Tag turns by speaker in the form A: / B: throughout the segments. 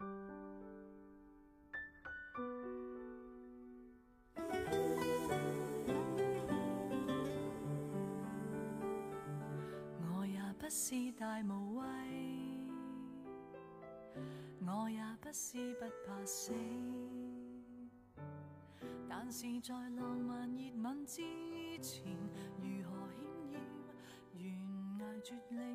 A: 我也不是大无畏，我也不是不怕死，但是在浪漫热吻之前，如何险要悬崖绝岭，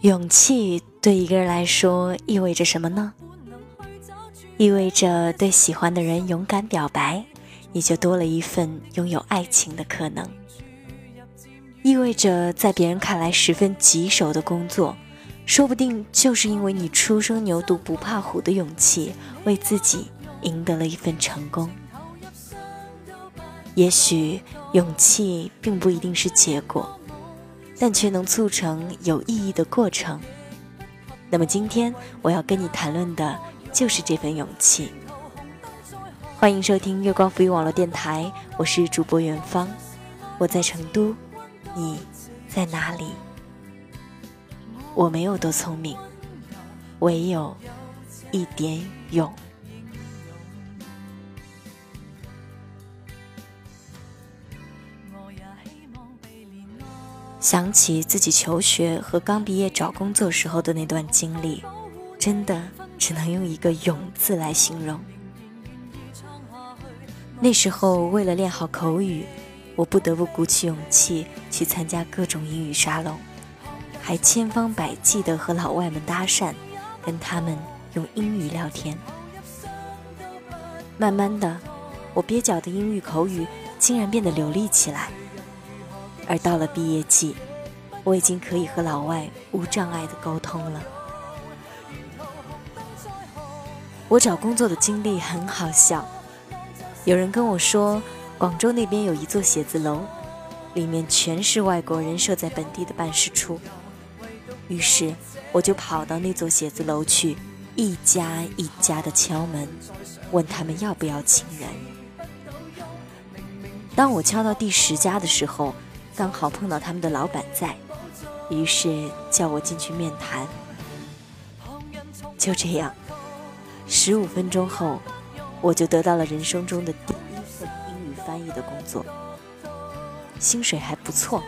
B: 勇气对一个人来说意味着什么呢？意味着对喜欢的人勇敢表白，你就多了一份拥有爱情的可能；意味着在别人看来十分棘手的工作，说不定就是因为你初生牛犊不怕虎的勇气，为自己赢得了一份成功。也许勇气并不一定是结果，但却能促成有意义的过程。那么今天我要跟你谈论的就是这份勇气。欢迎收听月光浮语网络电台，我是主播远方，我在成都，你在哪里？我没有多聪明，唯有一点勇。想起自己求学和刚毕业找工作时候的那段经历，真的只能用一个“勇”字来形容。那时候为了练好口语，我不得不鼓起勇气去参加各种英语沙龙，还千方百计地和老外们搭讪，跟他们用英语聊天。慢慢的，我蹩脚的英语口语竟然变得流利起来。而到了毕业季，我已经可以和老外无障碍的沟通了。我找工作的经历很好笑，有人跟我说，广州那边有一座写字楼，里面全是外国人设在本地的办事处。于是我就跑到那座写字楼去，一家一家的敲门，问他们要不要请人。当我敲到第十家的时候，刚好碰到他们的老板在，于是叫我进去面谈。就这样，十五分钟后，我就得到了人生中的第一份英语翻译的工作，薪水还不错。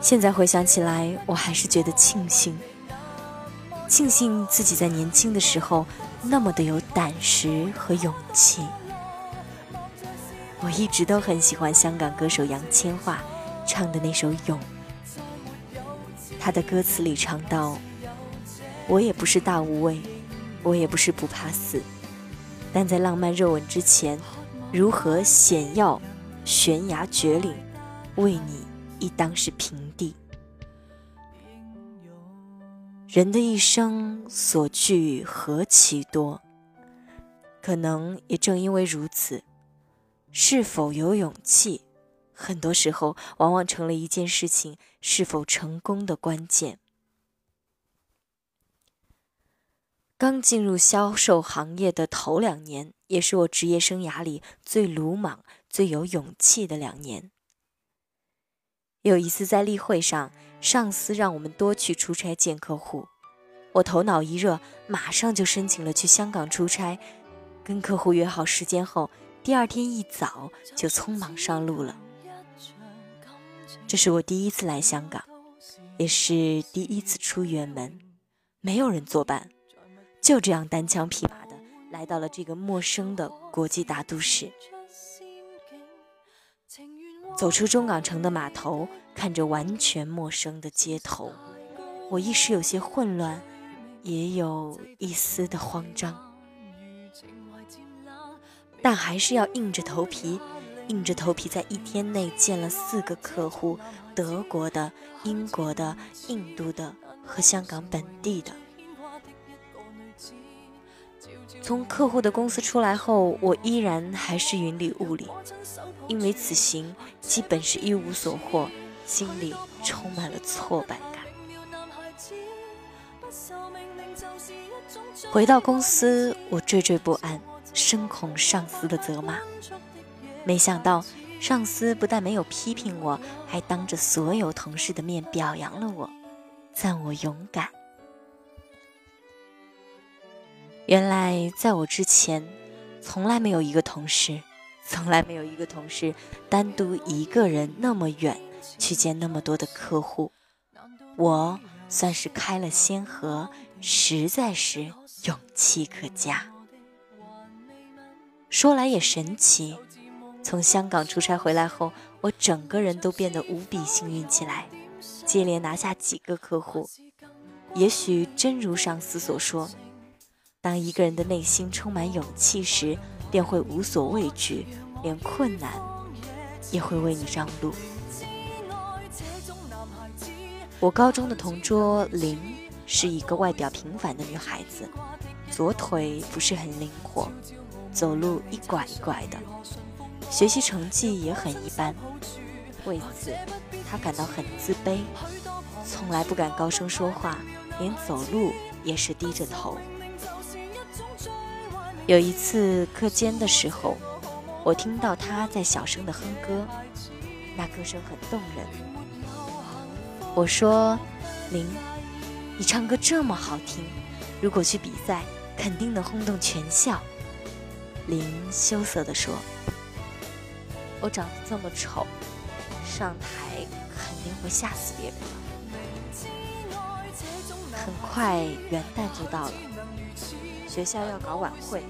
B: 现在回想起来，我还是觉得庆幸，庆幸自己在年轻的时候那么的有胆识和勇气。我一直都很喜欢香港歌手杨千嬅唱的那首《勇》，她的歌词里唱到：“我也不是大无畏，我也不是不怕死，但在浪漫热吻之前，如何险要悬崖绝岭，为你亦当是平地。”人的一生所惧何其多，可能也正因为如此。是否有勇气，很多时候往往成了一件事情是否成功的关键。刚进入销售行业的头两年，也是我职业生涯里最鲁莽、最有勇气的两年。有一次在例会上，上司让我们多去出差见客户，我头脑一热，马上就申请了去香港出差，跟客户约好时间后。第二天一早就匆忙上路了。这是我第一次来香港，也是第一次出远门，没有人作伴，就这样单枪匹马的来到了这个陌生的国际大都市。走出中港城的码头，看着完全陌生的街头，我一时有些混乱，也有一丝的慌张。但还是要硬着头皮，硬着头皮在一天内见了四个客户：德国的、英国的、印度的和香港本地的。从客户的公司出来后，我依然还是云里雾里，因为此行基本是一无所获，心里充满了挫败感。回到公司，我惴惴不安。深恐上司的责骂，没想到上司不但没有批评我，还当着所有同事的面表扬了我，赞我勇敢。原来在我之前，从来没有一个同事，从来没有一个同事单独一个人那么远去见那么多的客户。我算是开了先河，实在是勇气可嘉。说来也神奇，从香港出差回来后，我整个人都变得无比幸运起来，接连拿下几个客户。也许真如上司所说。当一个人的内心充满勇气时，便会无所畏惧，连困难也会为你让路。我高中的同桌林是一个外表平凡的女孩子，左腿不是很灵活，走路一拐一拐的，学习成绩也很一般。为此，他感到很自卑，从来不敢高声说话，连走路也是低着头。有一次课间的时候，我听到他在小声的哼歌，那歌声很动人。我说：“林，你唱歌这么好听，如果去比赛，肯定能轰动全校。”林羞涩地说：“我长得这么丑，上台肯定会吓死别人的。”很快元旦就到了。学校要搞晚会，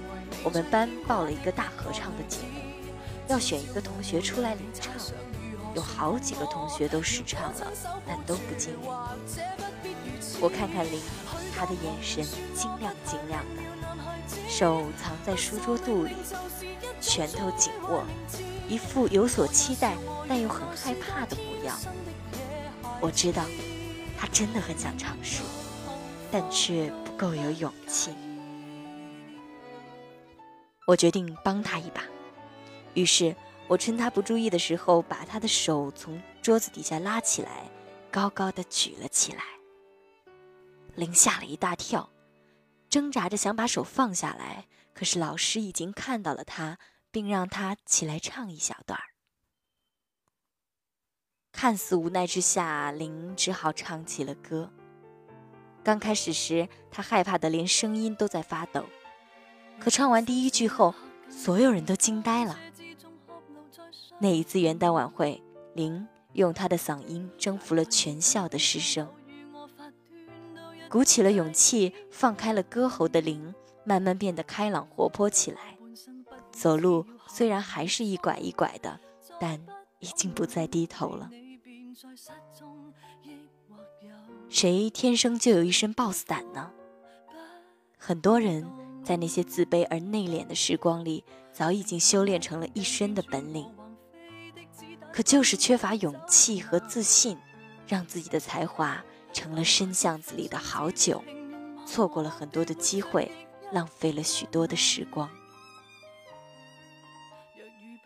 B: 我们班报了一个大合唱的节目，要选一个同学出来领唱。有好几个同学都试唱了，但都不进。我看看林，他的眼神晶亮晶亮的，手藏在书桌肚里，拳头紧握，一副有所期待但又很害怕的模样。我知道，他真的很想尝试，但却不够有勇气。我决定帮他一把，于是我趁他不注意的时候，把他的手从桌子底下拉起来，高高的举了起来。林吓了一大跳，挣扎着想把手放下来，可是老师已经看到了他，并让他起来唱一小段儿。看似无奈之下，林只好唱起了歌。刚开始时，他害怕的连声音都在发抖。可唱完第一句后，所有人都惊呆了。那一次元旦晚会，林用他的嗓音征服了全校的师生，鼓起了勇气，放开了歌喉的林，慢慢变得开朗活泼起来。走路虽然还是一拐一拐的，但已经不再低头了。谁天生就有一身 boss 胆呢？很多人。在那些自卑而内敛的时光里，早已经修炼成了一身的本领。可就是缺乏勇气和自信，让自己的才华成了深巷子里的好酒，错过了很多的机会，浪费了许多的时光。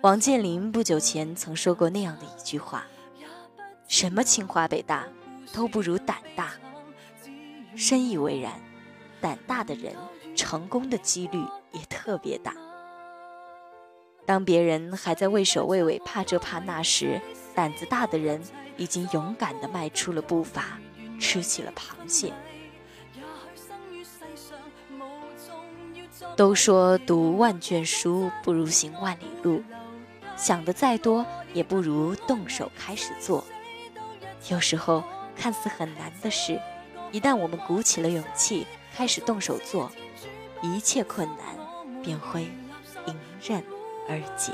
B: 王健林不久前曾说过那样的一句话：“什么清华北大，都不如胆大。”深以为然，胆大的人。成功的几率也特别大。当别人还在畏首畏尾、怕这怕那时，胆子大的人已经勇敢地迈出了步伐，吃起了螃蟹。都说读万卷书不如行万里路，想的再多也不如动手开始做。有时候看似很难的事，一旦我们鼓起了勇气，开始动手做。一切困难便会迎刃而解。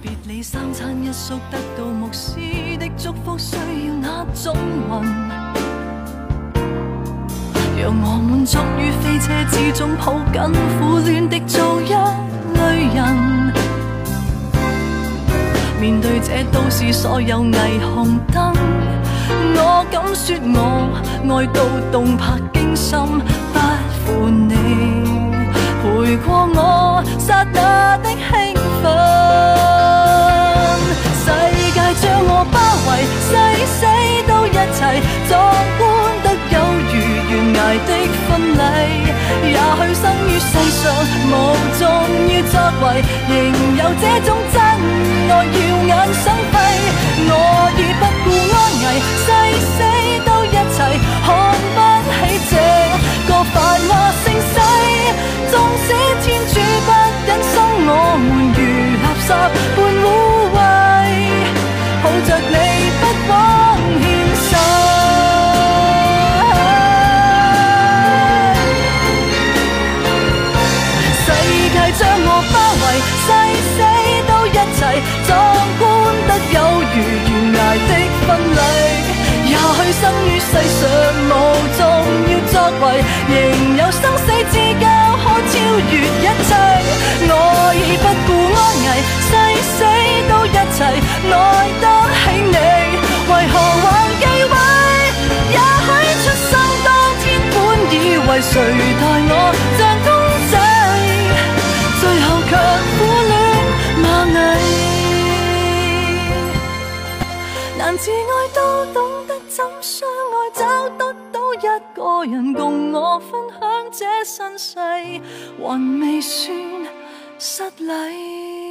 A: 别理三餐一宿，得到牧师的祝福，需要那种运。让我满足于飞车之中抱紧苦恋的做一类人，面对这都市所有霓虹灯，我敢说我爱到动魄惊心，不负你陪过我刹那。壮观得有如悬崖的婚礼也许生于世上无重要作为仍有这种真爱耀眼生辉我已不顾安危誓死都一齐看不起这个繁华盛世。纵使天主不忍心我们如垃圾如悬崖的婚礼。也许生于世上无重要作为，仍有生死之交可超越一切。我已不顾安危，誓死都一齐，爱得難自爱都懂得怎相爱，找得到一个人共我分享这身世，还未算失礼。